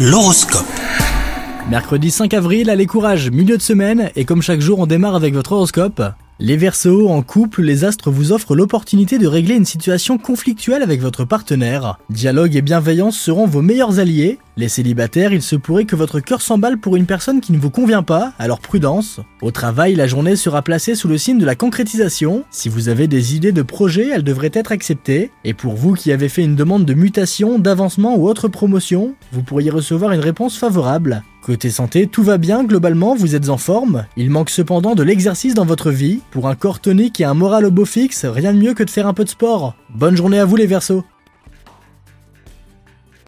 L'horoscope. Mercredi 5 avril, allez courage, milieu de semaine, et comme chaque jour on démarre avec votre horoscope. Les Verseaux, en couple, les astres vous offrent l'opportunité de régler une situation conflictuelle avec votre partenaire. Dialogue et bienveillance seront vos meilleurs alliés. Les célibataires, il se pourrait que votre cœur s'emballe pour une personne qui ne vous convient pas, alors prudence. Au travail, la journée sera placée sous le signe de la concrétisation. Si vous avez des idées de projet, elles devraient être acceptées. Et pour vous qui avez fait une demande de mutation, d'avancement ou autre promotion, vous pourriez recevoir une réponse favorable. Côté santé, tout va bien, globalement, vous êtes en forme. Il manque cependant de l'exercice dans votre vie. Pour un corps tonique et un moral au beau fixe, rien de mieux que de faire un peu de sport. Bonne journée à vous les Verseaux